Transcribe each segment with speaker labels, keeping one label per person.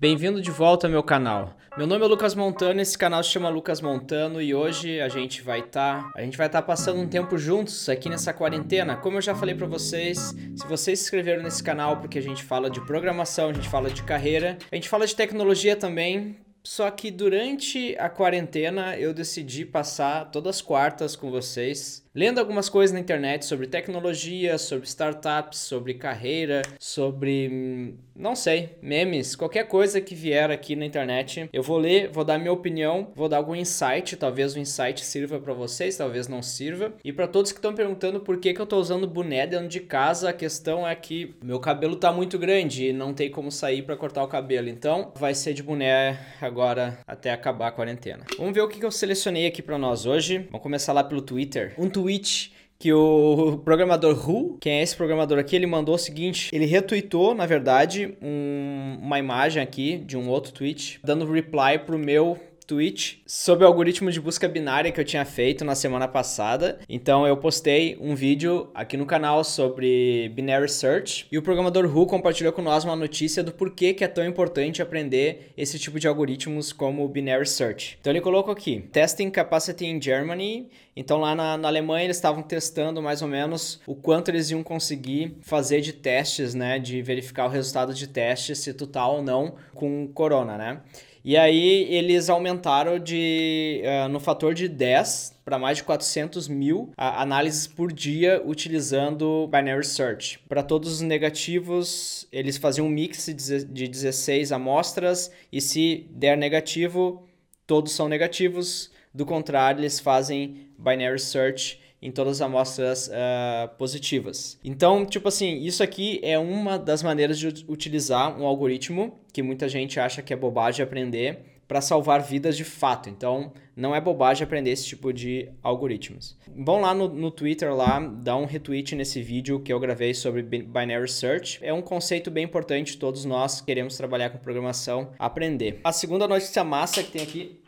Speaker 1: Bem-vindo de volta ao meu canal. Meu nome é Lucas Montano, esse canal se chama Lucas Montano e hoje a gente vai estar, tá, a gente vai estar tá passando um tempo juntos aqui nessa quarentena. Como eu já falei para vocês, se vocês se inscreveram nesse canal porque a gente fala de programação, a gente fala de carreira, a gente fala de tecnologia também, só que durante a quarentena eu decidi passar todas as quartas com vocês lendo algumas coisas na internet sobre tecnologia, sobre startups, sobre carreira, sobre hum, não sei, memes, qualquer coisa que vier aqui na internet, eu vou ler, vou dar minha opinião, vou dar algum insight, talvez o insight sirva para vocês, talvez não sirva. E para todos que estão perguntando por que, que eu tô usando boné dentro de casa, a questão é que meu cabelo tá muito grande e não tem como sair para cortar o cabelo. Então, vai ser de boné agora até acabar a quarentena. Vamos ver o que, que eu selecionei aqui para nós hoje. Vamos começar lá pelo Twitter. Um tweet que o programador Hu, quem é esse programador aqui, ele mandou o seguinte, ele retweetou, na verdade, um, uma imagem aqui de um outro tweet, dando reply pro meu tweet sobre o algoritmo de busca binária que eu tinha feito na semana passada. Então eu postei um vídeo aqui no canal sobre binary search e o programador Hu compartilhou com nós uma notícia do porquê que é tão importante aprender esse tipo de algoritmos como binary search. Então ele colocou aqui: testing capacity in Germany. Então lá na, na Alemanha eles estavam testando mais ou menos o quanto eles iam conseguir fazer de testes, né, de verificar o resultado de testes se tu tá ou não com corona, né? E aí eles aumentaram de, uh, no fator de 10 para mais de 400 mil análises por dia utilizando Binary Search. Para todos os negativos, eles faziam um mix de 16 amostras e se der negativo, todos são negativos. Do contrário, eles fazem Binary Search em todas as amostras uh, positivas. Então, tipo assim, isso aqui é uma das maneiras de utilizar um algoritmo que muita gente acha que é bobagem aprender para salvar vidas de fato. Então, não é bobagem aprender esse tipo de algoritmos. Vão lá no, no Twitter lá, dá um retweet nesse vídeo que eu gravei sobre Binary Search. É um conceito bem importante, todos nós queremos trabalhar com programação, aprender. A segunda notícia massa que tem aqui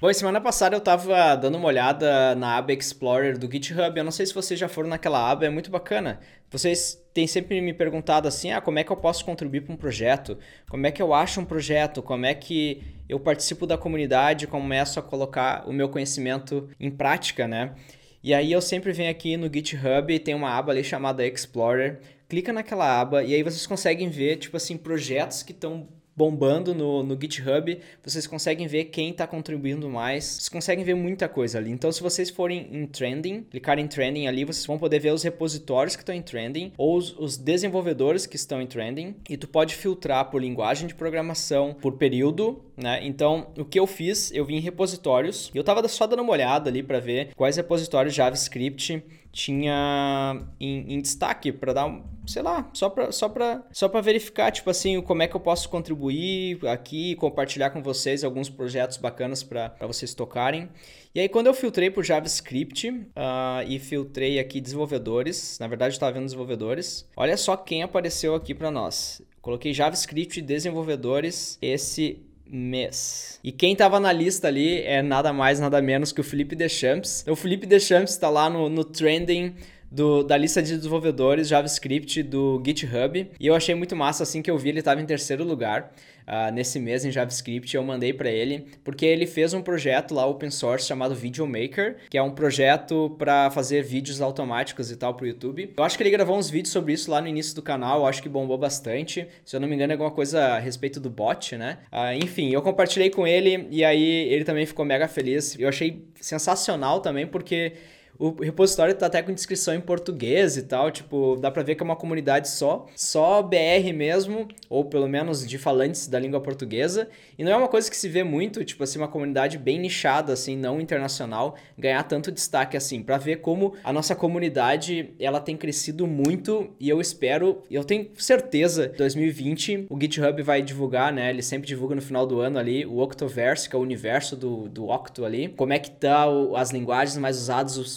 Speaker 1: Bom, semana passada eu tava dando uma olhada na aba Explorer do GitHub. Eu não sei se vocês já foram naquela aba, é muito bacana. Vocês têm sempre me perguntado assim: ah, como é que eu posso contribuir para um projeto? Como é que eu acho um projeto? Como é que eu participo da comunidade? Começo a colocar o meu conhecimento em prática, né? E aí eu sempre venho aqui no GitHub e tem uma aba ali chamada Explorer. Clica naquela aba e aí vocês conseguem ver, tipo assim, projetos que estão bombando no, no GitHub, vocês conseguem ver quem está contribuindo mais, vocês conseguem ver muita coisa ali. Então, se vocês forem em trending, clicar em trending ali, vocês vão poder ver os repositórios que estão em trending ou os, os desenvolvedores que estão em trending e tu pode filtrar por linguagem de programação, por período, né? Então, o que eu fiz, eu vim em repositórios e eu estava só dando uma olhada ali para ver quais repositórios JavaScript tinha em, em destaque para dar, sei lá, só para só para só para verificar, tipo assim, como é que eu posso contribuir aqui, compartilhar com vocês alguns projetos bacanas para vocês tocarem. E aí quando eu filtrei por JavaScript uh, e filtrei aqui desenvolvedores, na verdade eu estava vendo desenvolvedores, olha só quem apareceu aqui para nós. Coloquei JavaScript desenvolvedores, esse mês. E quem tava na lista ali é nada mais, nada menos que o Felipe Deschamps. Então, o Felipe Deschamps está lá no, no trending do, da lista de desenvolvedores JavaScript do GitHub. E eu achei muito massa assim que eu vi, ele estava em terceiro lugar uh, nesse mês em JavaScript. Eu mandei para ele, porque ele fez um projeto lá open source chamado Videomaker, que é um projeto para fazer vídeos automáticos e tal pro YouTube. Eu acho que ele gravou uns vídeos sobre isso lá no início do canal, eu acho que bombou bastante. Se eu não me engano, é alguma coisa a respeito do bot, né? Uh, enfim, eu compartilhei com ele e aí ele também ficou mega feliz. Eu achei sensacional também, porque o repositório tá até com descrição em português e tal, tipo, dá pra ver que é uma comunidade só, só BR mesmo, ou pelo menos de falantes da língua portuguesa. E não é uma coisa que se vê muito, tipo assim, uma comunidade bem nichada, assim, não internacional, ganhar tanto destaque assim, para ver como a nossa comunidade, ela tem crescido muito e eu espero, eu tenho certeza, 2020 o GitHub vai divulgar, né, ele sempre divulga no final do ano ali, o Octoverse, que é o universo do, do Octo ali, como é que tá o, as linguagens mais usadas, os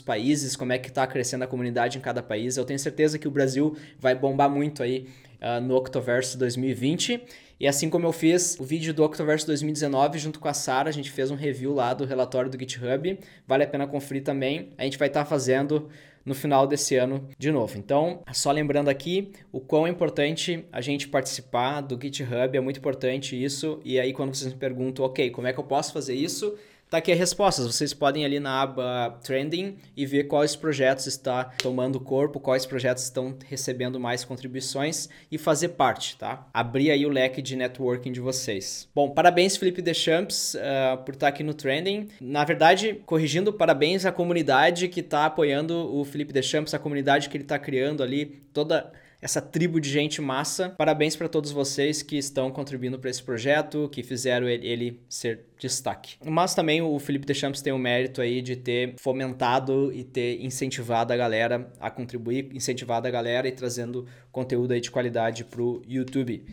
Speaker 1: como é que está crescendo a comunidade em cada país. Eu tenho certeza que o Brasil vai bombar muito aí uh, no Octoverse 2020. E assim como eu fiz o vídeo do Octoverse 2019 junto com a Sara, a gente fez um review lá do relatório do GitHub. Vale a pena conferir também. A gente vai estar tá fazendo no final desse ano de novo. Então, só lembrando aqui o quão é importante a gente participar do GitHub, é muito importante isso. E aí, quando vocês me perguntam, ok, como é que eu posso fazer isso? Tá aqui as respostas. Vocês podem ali na aba Trending e ver quais projetos está tomando corpo, quais projetos estão recebendo mais contribuições e fazer parte, tá? Abrir aí o leque de networking de vocês. Bom, parabéns Felipe Deschamps uh, por estar tá aqui no Trending. Na verdade, corrigindo, parabéns à comunidade que está apoiando o Felipe Deschamps, a comunidade que ele está criando ali, toda essa tribo de gente massa. Parabéns para todos vocês que estão contribuindo para esse projeto, que fizeram ele, ser destaque. Mas também o Felipe Deschamps tem o mérito aí de ter fomentado e ter incentivado a galera a contribuir, incentivado a galera e trazendo conteúdo aí de qualidade para o YouTube.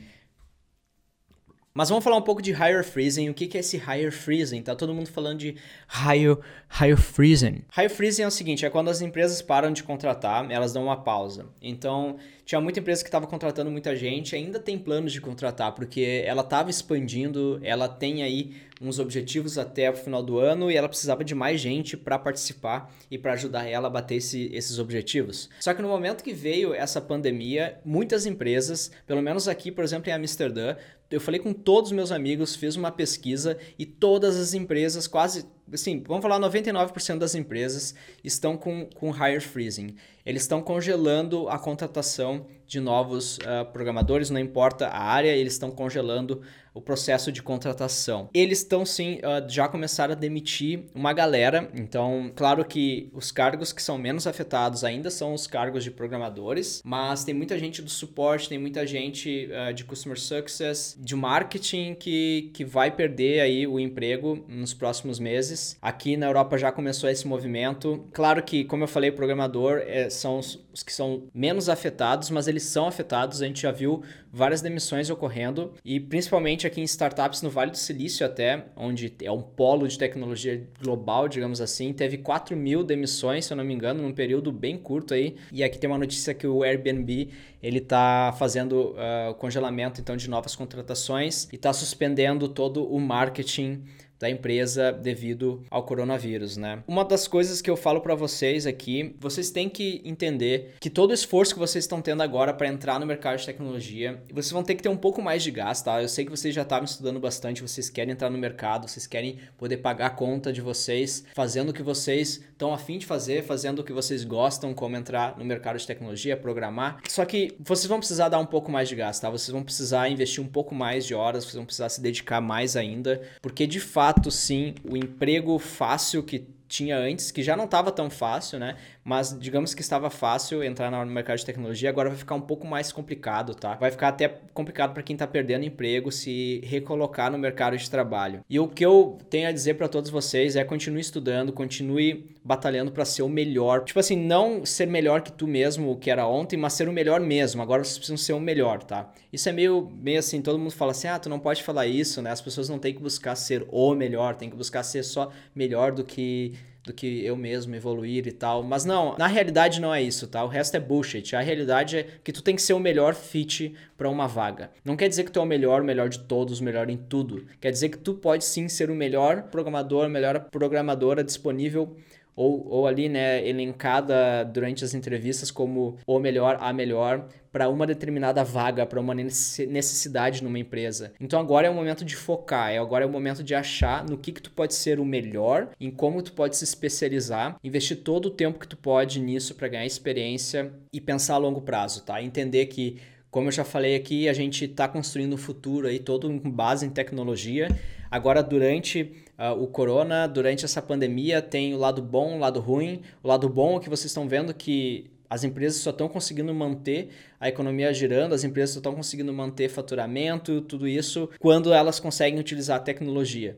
Speaker 1: Mas vamos falar um pouco de higher freezing. O que é esse higher freezing? Tá todo mundo falando de higher, higher freezing. Higher freezing é o seguinte, é quando as empresas param de contratar, elas dão uma pausa. Então, tinha muita empresa que estava contratando muita gente, ainda tem planos de contratar, porque ela estava expandindo, ela tem aí uns objetivos até o final do ano e ela precisava de mais gente para participar e para ajudar ela a bater esse, esses objetivos. Só que no momento que veio essa pandemia, muitas empresas, pelo menos aqui, por exemplo, em Amsterdã, eu falei com todos os meus amigos, fiz uma pesquisa e todas as empresas, quase, assim, vamos falar 99% das empresas estão com, com hire freezing. Eles estão congelando a contratação de novos uh, programadores, não importa a área, eles estão congelando o processo de contratação. Eles estão sim, uh, já começaram a demitir uma galera, então, claro que os cargos que são menos afetados ainda são os cargos de programadores, mas tem muita gente do suporte, tem muita gente uh, de customer success, de marketing que, que vai perder aí o emprego nos próximos meses. Aqui na Europa já começou esse movimento. Claro que, como eu falei, programador é, são os, que são menos afetados, mas eles são afetados. A gente já viu várias demissões ocorrendo e principalmente aqui em startups no Vale do Silício até, onde é um polo de tecnologia global, digamos assim, teve 4 mil demissões, se eu não me engano, num período bem curto aí. E aqui tem uma notícia que o Airbnb ele está fazendo uh, congelamento então de novas contratações e está suspendendo todo o marketing da empresa devido ao coronavírus, né? Uma das coisas que eu falo para vocês aqui, vocês têm que entender que todo o esforço que vocês estão tendo agora para entrar no mercado de tecnologia, vocês vão ter que ter um pouco mais de gasto, tá? Eu sei que vocês já estavam estudando bastante, vocês querem entrar no mercado, vocês querem poder pagar a conta de vocês, fazendo o que vocês estão afim de fazer, fazendo o que vocês gostam, como entrar no mercado de tecnologia, programar. Só que vocês vão precisar dar um pouco mais de gasto, tá? Vocês vão precisar investir um pouco mais de horas, vocês vão precisar se dedicar mais ainda, porque de fato fato, sim, o emprego fácil que tinha antes, que já não estava tão fácil, né? Mas digamos que estava fácil entrar no mercado de tecnologia, agora vai ficar um pouco mais complicado, tá? Vai ficar até complicado para quem está perdendo emprego se recolocar no mercado de trabalho. E o que eu tenho a dizer para todos vocês é continue estudando, continue batalhando para ser o melhor. Tipo assim, não ser melhor que tu mesmo, o que era ontem, mas ser o melhor mesmo. Agora vocês precisam ser o melhor, tá? Isso é meio, meio assim, todo mundo fala assim: "Ah, tu não pode falar isso", né? As pessoas não têm que buscar ser o melhor, tem que buscar ser só melhor do que do que eu mesmo evoluir e tal. Mas não, na realidade não é isso, tá? O resto é bullshit. A realidade é que tu tem que ser o melhor fit para uma vaga. Não quer dizer que tu é o melhor, melhor de todos, melhor em tudo. Quer dizer que tu pode sim ser o melhor programador, melhor programadora disponível ou, ou ali, né, elencada durante as entrevistas como o melhor, a melhor para uma determinada vaga, para uma necessidade numa empresa. Então agora é o momento de focar, é agora é o momento de achar no que que tu pode ser o melhor, em como tu pode se especializar, investir todo o tempo que tu pode nisso para ganhar experiência e pensar a longo prazo, tá? Entender que como eu já falei aqui, a gente está construindo um futuro aí todo com base em tecnologia. Agora, durante o corona, durante essa pandemia, tem o lado bom, o lado ruim. O lado bom é que vocês estão vendo que as empresas só estão conseguindo manter a economia girando, as empresas só estão conseguindo manter faturamento, tudo isso, quando elas conseguem utilizar a tecnologia.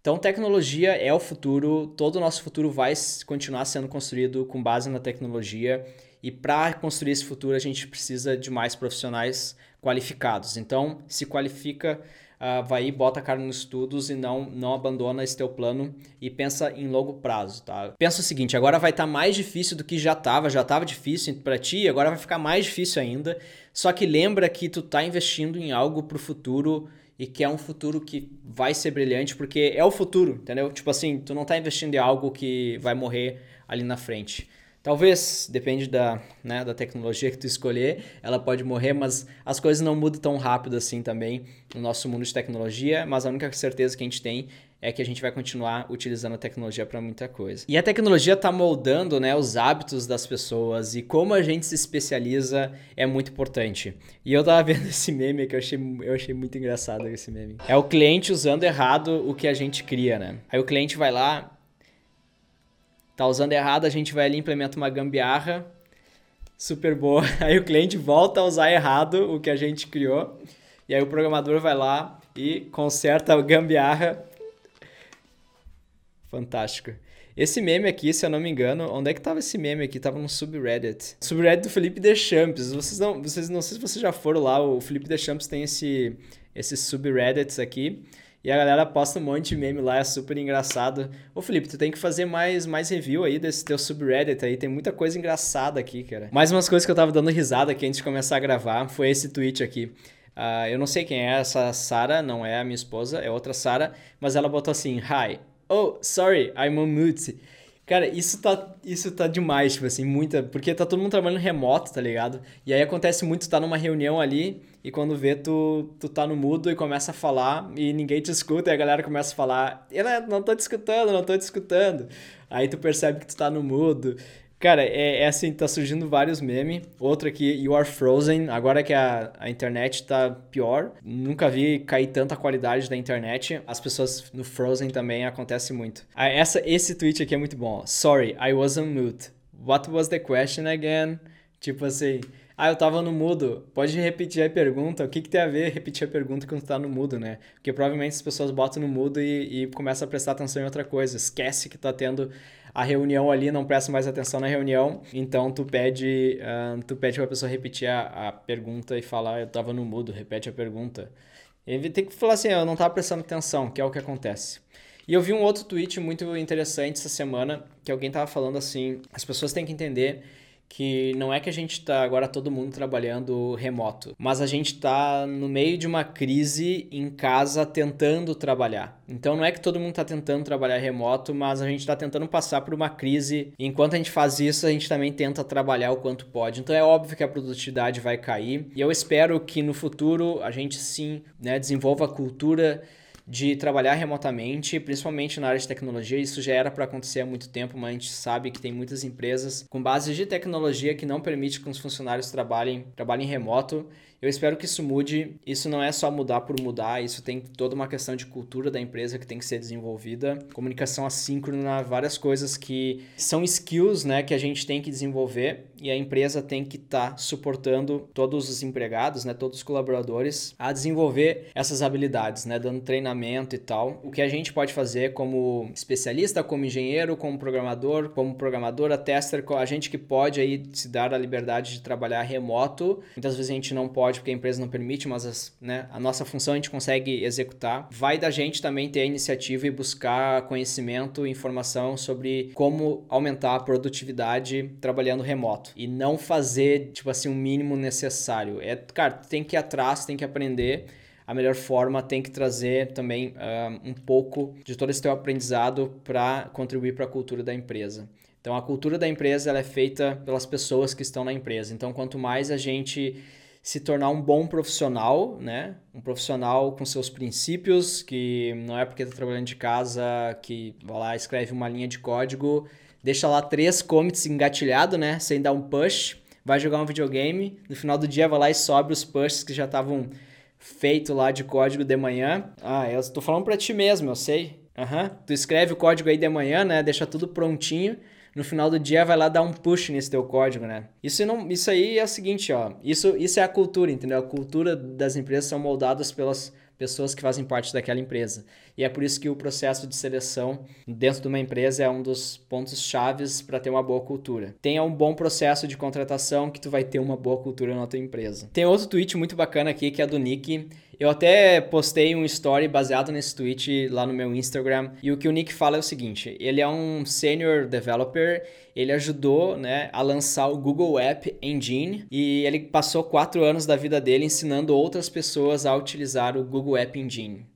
Speaker 1: Então, tecnologia é o futuro, todo o nosso futuro vai continuar sendo construído com base na tecnologia. E para construir esse futuro, a gente precisa de mais profissionais qualificados. Então, se qualifica, uh, vai e bota a cara nos estudos e não, não abandona esse teu plano e pensa em longo prazo, tá? Pensa o seguinte, agora vai estar tá mais difícil do que já estava, já estava difícil para ti, agora vai ficar mais difícil ainda. Só que lembra que tu tá investindo em algo para o futuro e que é um futuro que vai ser brilhante, porque é o futuro, entendeu? Tipo assim, tu não tá investindo em algo que vai morrer ali na frente. Talvez, depende da, né, da tecnologia que tu escolher, ela pode morrer, mas as coisas não mudam tão rápido assim também no nosso mundo de tecnologia, mas a única certeza que a gente tem é que a gente vai continuar utilizando a tecnologia para muita coisa. E a tecnologia está moldando né, os hábitos das pessoas e como a gente se especializa é muito importante. E eu tava vendo esse meme que eu achei, eu achei muito engraçado esse meme. É o cliente usando errado o que a gente cria, né? Aí o cliente vai lá, tá usando errado, a gente vai ali implementa uma gambiarra super boa. Aí o cliente volta a usar errado o que a gente criou. E aí o programador vai lá e conserta a gambiarra. Fantástico. Esse meme aqui, se eu não me engano, onde é que tava esse meme aqui? Tava no subreddit. Subreddit do Felipe Deschamps. Vocês não, vocês não sei se vocês já foram lá, o Felipe Deschamps tem esse esses subreddits aqui. E a galera posta um monte de meme lá, é super engraçado. Ô Felipe, tu tem que fazer mais, mais review aí desse teu subreddit aí, tem muita coisa engraçada aqui, cara. Mais umas coisas que eu tava dando risada aqui antes de começar a gravar, foi esse tweet aqui. Uh, eu não sei quem é essa Sara, não é a minha esposa, é outra Sara, mas ela botou assim, Hi, oh, sorry, I'm on mute. Cara, isso tá, isso tá demais, tipo assim, muita. Porque tá todo mundo trabalhando remoto, tá ligado? E aí acontece muito, tá numa reunião ali e quando vê, tu, tu tá no mudo e começa a falar e ninguém te escuta e a galera começa a falar: Eu não tô te escutando, não tô te escutando. Aí tu percebe que tu tá no mudo. Cara, é, é, assim, tá surgindo vários memes. Outro aqui, You Are Frozen. Agora que a, a internet tá pior. Nunca vi cair tanta qualidade da internet. As pessoas no Frozen também acontece muito. Ah, essa, esse tweet aqui é muito bom. Sorry, I was on mute. What was the question again? Tipo assim, ah, eu tava no mudo. Pode repetir a pergunta. O que, que tem a ver repetir a pergunta quando tá no mudo, né? Porque provavelmente as pessoas botam no mudo e, e começam a prestar atenção em outra coisa. Esquece que tá tendo a reunião ali, não presta mais atenção na reunião. Então tu pede, uh, tu pede pra pessoa repetir a, a pergunta e falar, eu tava no mudo, repete a pergunta. Ele tem que falar assim, eu não tava prestando atenção, que é o que acontece. E eu vi um outro tweet muito interessante essa semana, que alguém tava falando assim, as pessoas têm que entender que não é que a gente está agora todo mundo trabalhando remoto, mas a gente está no meio de uma crise em casa tentando trabalhar. Então não é que todo mundo está tentando trabalhar remoto, mas a gente está tentando passar por uma crise. Enquanto a gente faz isso, a gente também tenta trabalhar o quanto pode. Então é óbvio que a produtividade vai cair. E eu espero que no futuro a gente sim né, desenvolva a cultura de trabalhar remotamente, principalmente na área de tecnologia. Isso já era para acontecer há muito tempo, mas a gente sabe que tem muitas empresas com bases de tecnologia que não permitem que os funcionários trabalhem, trabalhem remoto. Eu espero que isso mude. Isso não é só mudar por mudar, isso tem toda uma questão de cultura da empresa que tem que ser desenvolvida. Comunicação assíncrona, várias coisas que são skills né, que a gente tem que desenvolver e a empresa tem que estar tá suportando todos os empregados, né, todos os colaboradores a desenvolver essas habilidades, né, dando treinamento e tal. O que a gente pode fazer como especialista, como engenheiro, como programador, como programadora, tester, a gente que pode aí se dar a liberdade de trabalhar remoto. Muitas vezes a gente não pode porque a empresa não permite, mas as, né, a nossa função a gente consegue executar. Vai da gente também ter a iniciativa e buscar conhecimento informação sobre como aumentar a produtividade trabalhando remoto e não fazer, tipo assim, o mínimo necessário. É, cara, tem que ir atrás, tem que aprender a melhor forma tem que trazer também uh, um pouco de todo esse teu aprendizado para contribuir para a cultura da empresa. Então, a cultura da empresa ela é feita pelas pessoas que estão na empresa. Então, quanto mais a gente se tornar um bom profissional, né? Um profissional com seus princípios, que não é porque está trabalhando de casa que vai lá, escreve uma linha de código, deixa lá três commits engatilhado, né? Sem dar um push, vai jogar um videogame, no final do dia vai lá e sobe os pushes que já estavam feito lá de código de manhã. Ah, eu estou falando para ti mesmo, eu sei. Uhum. Tu escreve o código aí de manhã, né? Deixa tudo prontinho no final do dia vai lá dar um push nesse teu código, né? Isso, não, isso aí é o seguinte, ó. Isso, isso é a cultura, entendeu? A cultura das empresas são moldadas pelas pessoas que fazem parte daquela empresa. E é por isso que o processo de seleção dentro de uma empresa é um dos pontos chaves para ter uma boa cultura. Tenha um bom processo de contratação que tu vai ter uma boa cultura na tua empresa. Tem outro tweet muito bacana aqui que é do Nick eu até postei um story baseado nesse tweet lá no meu Instagram. E o que o Nick fala é o seguinte: ele é um senior developer, ele ajudou né, a lançar o Google App Engine e ele passou quatro anos da vida dele ensinando outras pessoas a utilizar o Google App Engine.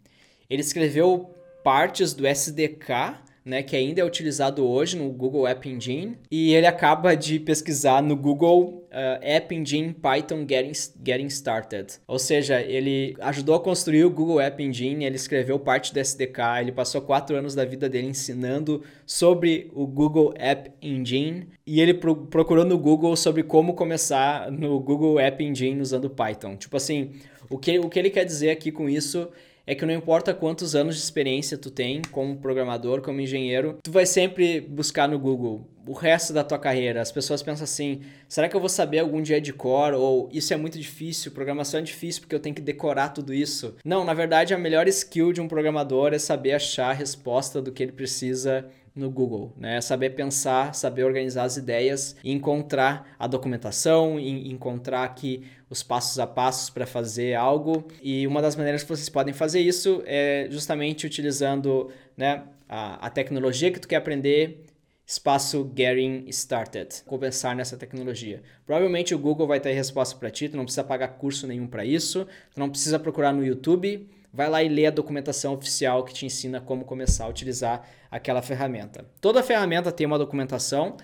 Speaker 1: Ele escreveu partes do SDK né, que ainda é utilizado hoje no Google App Engine, e ele acaba de pesquisar no Google uh, App Engine Python Getting, Getting Started. Ou seja, ele ajudou a construir o Google App Engine, ele escreveu parte do SDK, ele passou quatro anos da vida dele ensinando sobre o Google App Engine, e ele pro procurou no Google sobre como começar no Google App Engine usando Python. Tipo assim, o que, o que ele quer dizer aqui com isso é que não importa quantos anos de experiência tu tem como programador, como engenheiro, tu vai sempre buscar no Google o resto da tua carreira. As pessoas pensam assim: será que eu vou saber algum dia de cor? Ou isso é muito difícil, programação é difícil porque eu tenho que decorar tudo isso. Não, na verdade, a melhor skill de um programador é saber achar a resposta do que ele precisa no Google, né? Saber pensar, saber organizar as ideias, encontrar a documentação, encontrar aqui os passos a passos para fazer algo. E uma das maneiras que vocês podem fazer isso é justamente utilizando né, a, a tecnologia que tu quer aprender, espaço Getting Started, começar nessa tecnologia. Provavelmente o Google vai ter resposta para ti, tu não precisa pagar curso nenhum para isso, tu não precisa procurar no YouTube, vai lá e lê a documentação oficial que te ensina como começar a utilizar aquela ferramenta. Toda ferramenta tem uma documentação,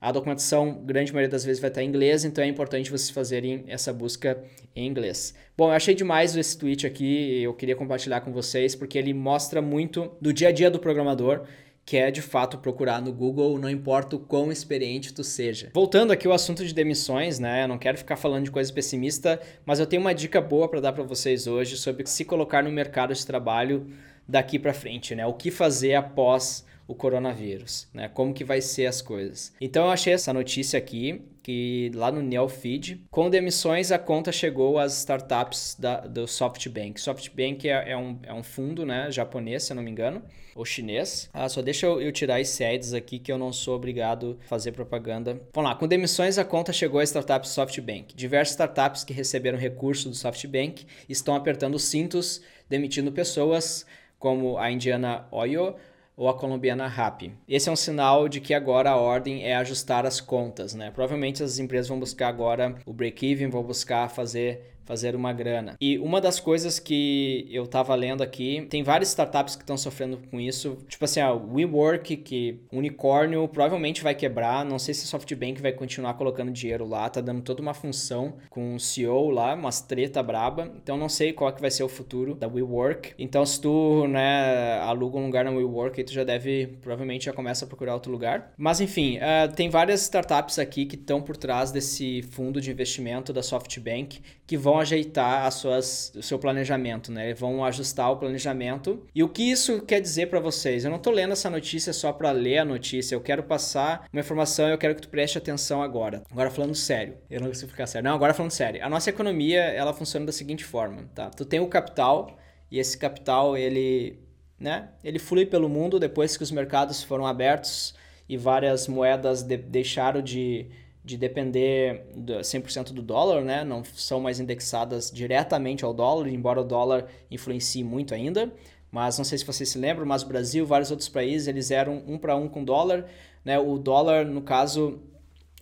Speaker 1: a documentação, grande maioria das vezes, vai estar em inglês, então é importante vocês fazerem essa busca em inglês. Bom, eu achei demais esse tweet aqui, eu queria compartilhar com vocês, porque ele mostra muito do dia a dia do programador, que é de fato procurar no Google, não importa o quão experiente tu seja. Voltando aqui ao assunto de demissões, né? Eu não quero ficar falando de coisa pessimista, mas eu tenho uma dica boa para dar para vocês hoje sobre se colocar no mercado de trabalho daqui para frente, né? O que fazer após o coronavírus, né? Como que vai ser as coisas. Então eu achei essa notícia aqui que lá no Neofeed, com demissões a conta chegou às startups da, do SoftBank. SoftBank é, é, um, é um fundo né, japonês, se eu não me engano, ou chinês. Ah, só deixa eu, eu tirar esse ads aqui que eu não sou obrigado a fazer propaganda. Vamos lá, com demissões a conta chegou às startups do SoftBank. Diversas startups que receberam recursos do SoftBank estão apertando os cintos, demitindo pessoas, como a indiana Oyo, ou a colombiana RAP. Esse é um sinal de que agora a ordem é ajustar as contas, né? Provavelmente as empresas vão buscar agora o break-even, vão buscar fazer fazer uma grana. E uma das coisas que eu tava lendo aqui, tem várias startups que estão sofrendo com isso. Tipo assim, a WeWork, que unicórnio provavelmente vai quebrar. Não sei se a SoftBank vai continuar colocando dinheiro lá, tá dando toda uma função com o CEO lá, umas treta braba. Então não sei qual que vai ser o futuro da WeWork. Então se tu, né, aluga um lugar na WeWork, aí tu já deve, provavelmente já começa a procurar outro lugar. Mas enfim, uh, tem várias startups aqui que estão por trás desse fundo de investimento da SoftBank que vão ajeitar as suas, o seu planejamento, né? Vão ajustar o planejamento. E o que isso quer dizer para vocês? Eu não estou lendo essa notícia só para ler a notícia. Eu quero passar uma informação eu quero que tu preste atenção agora. Agora falando sério. Eu não consigo ficar sério. Não, agora falando sério. A nossa economia, ela funciona da seguinte forma, tá? Tu tem o capital e esse capital, ele, né? Ele flui pelo mundo depois que os mercados foram abertos e várias moedas de deixaram de de depender 100% do dólar, né? não são mais indexadas diretamente ao dólar, embora o dólar influencie muito ainda. Mas não sei se vocês se lembram, mas o Brasil, vários outros países, eles eram um para um com dólar. Né? O dólar, no caso,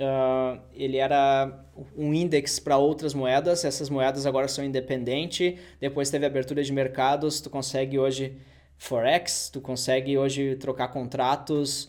Speaker 1: uh, ele era um índice para outras moedas. Essas moedas agora são independentes. Depois teve abertura de mercados, tu consegue hoje forex, tu consegue hoje trocar contratos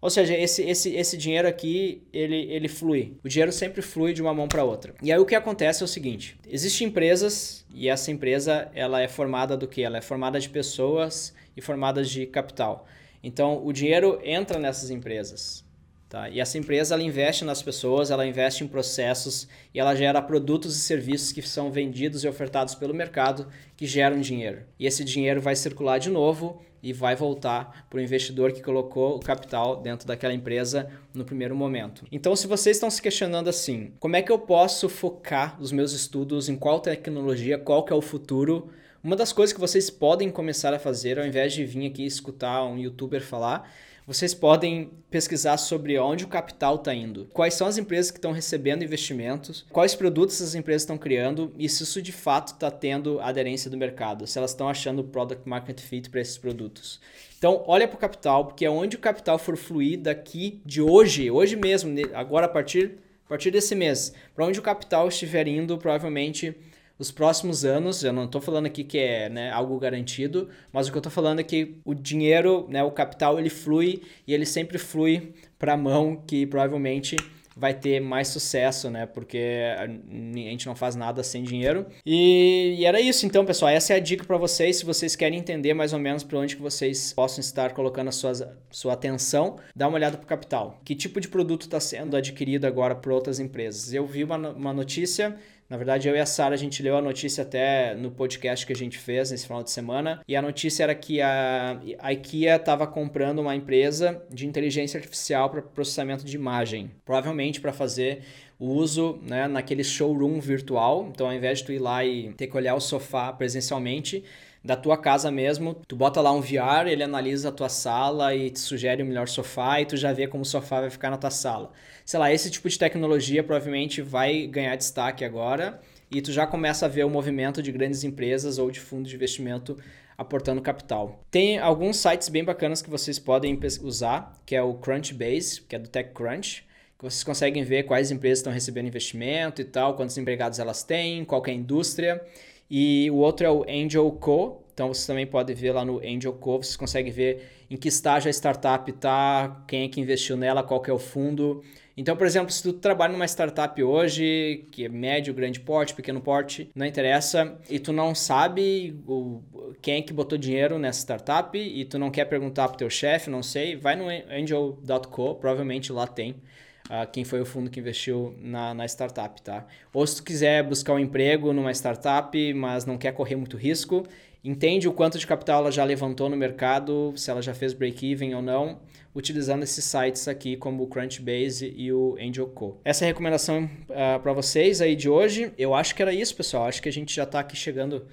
Speaker 1: ou seja, esse, esse, esse dinheiro aqui, ele, ele flui. O dinheiro sempre flui de uma mão para outra. E aí o que acontece é o seguinte, existem empresas e essa empresa ela é formada do que? Ela é formada de pessoas e formada de capital. Então o dinheiro entra nessas empresas. Tá? E essa empresa ela investe nas pessoas, ela investe em processos e ela gera produtos e serviços que são vendidos e ofertados pelo mercado que geram dinheiro. E esse dinheiro vai circular de novo e vai voltar para o investidor que colocou o capital dentro daquela empresa no primeiro momento. Então, se vocês estão se questionando assim, como é que eu posso focar os meus estudos em qual tecnologia, qual que é o futuro? Uma das coisas que vocês podem começar a fazer, ao invés de vir aqui escutar um youtuber falar, vocês podem pesquisar sobre onde o capital está indo, quais são as empresas que estão recebendo investimentos, quais produtos essas empresas estão criando? E se isso de fato está tendo aderência do mercado, se elas estão achando product market fit para esses produtos. Então, olha para o capital, porque é onde o capital for fluir daqui de hoje, hoje mesmo, agora a partir, a partir desse mês, para onde o capital estiver indo, provavelmente os próximos anos, eu não estou falando aqui que é né, algo garantido, mas o que eu estou falando é que o dinheiro, né, o capital, ele flui e ele sempre flui para a mão que provavelmente vai ter mais sucesso, né? Porque a gente não faz nada sem dinheiro. E, e era isso, então, pessoal. Essa é a dica para vocês. Se vocês querem entender mais ou menos para onde que vocês possam estar colocando a sua, atenção, dá uma olhada para o capital. Que tipo de produto está sendo adquirido agora por outras empresas? Eu vi uma, uma notícia na verdade, eu e a Sara, a gente leu a notícia até no podcast que a gente fez nesse final de semana. E a notícia era que a, a IKEA estava comprando uma empresa de inteligência artificial para processamento de imagem. Provavelmente para fazer uso né, naquele showroom virtual. Então, ao invés de tu ir lá e ter que olhar o sofá presencialmente, da tua casa mesmo, tu bota lá um VR, ele analisa a tua sala e te sugere o melhor sofá e tu já vê como o sofá vai ficar na tua sala. Sei lá, esse tipo de tecnologia provavelmente vai ganhar destaque agora e tu já começa a ver o movimento de grandes empresas ou de fundos de investimento aportando capital. Tem alguns sites bem bacanas que vocês podem usar, que é o Crunchbase, que é do TechCrunch, que vocês conseguem ver quais empresas estão recebendo investimento e tal, quantos empregados elas têm, qual é a indústria. E o outro é o Angel Co. Então você também pode ver lá no Angel Co. Você consegue ver em que estágio a startup está, quem é que investiu nela, qual que é o fundo. Então, por exemplo, se tu trabalha numa startup hoje, que é médio, grande porte, pequeno porte, não interessa, e tu não sabe o, quem é que botou dinheiro nessa startup e tu não quer perguntar pro teu chefe, não sei, vai no angel.co, provavelmente lá tem uh, quem foi o fundo que investiu na, na startup, tá? Ou se tu quiser buscar um emprego numa startup, mas não quer correr muito risco, entende o quanto de capital ela já levantou no mercado, se ela já fez break-even ou não, utilizando esses sites aqui como o Crunchbase e o AngelCo. Essa é a recomendação uh, ah, para vocês aí de hoje. Eu acho que era isso, pessoal. Acho que a gente já está aqui chegando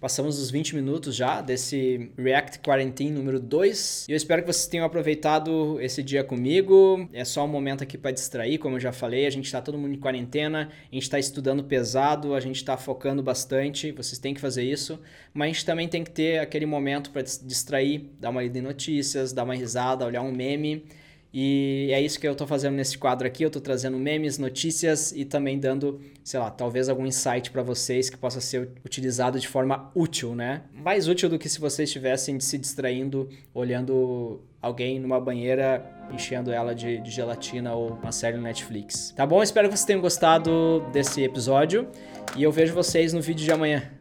Speaker 1: Passamos os 20 minutos já desse React Quarantine número 2. E eu espero que vocês tenham aproveitado esse dia comigo. É só um momento aqui para distrair, como eu já falei. A gente está todo mundo em quarentena, a gente está estudando pesado, a gente está focando bastante. Vocês têm que fazer isso. Mas a gente também tem que ter aquele momento para distrair, dar uma lida em notícias, dar uma risada, olhar um meme. E é isso que eu estou fazendo nesse quadro aqui. Eu estou trazendo memes, notícias e também dando, sei lá, talvez algum insight para vocês que possa ser utilizado de forma útil, né? Mais útil do que se vocês estivessem se distraindo olhando alguém numa banheira enchendo ela de, de gelatina ou uma série no Netflix. Tá bom? Espero que vocês tenham gostado desse episódio e eu vejo vocês no vídeo de amanhã.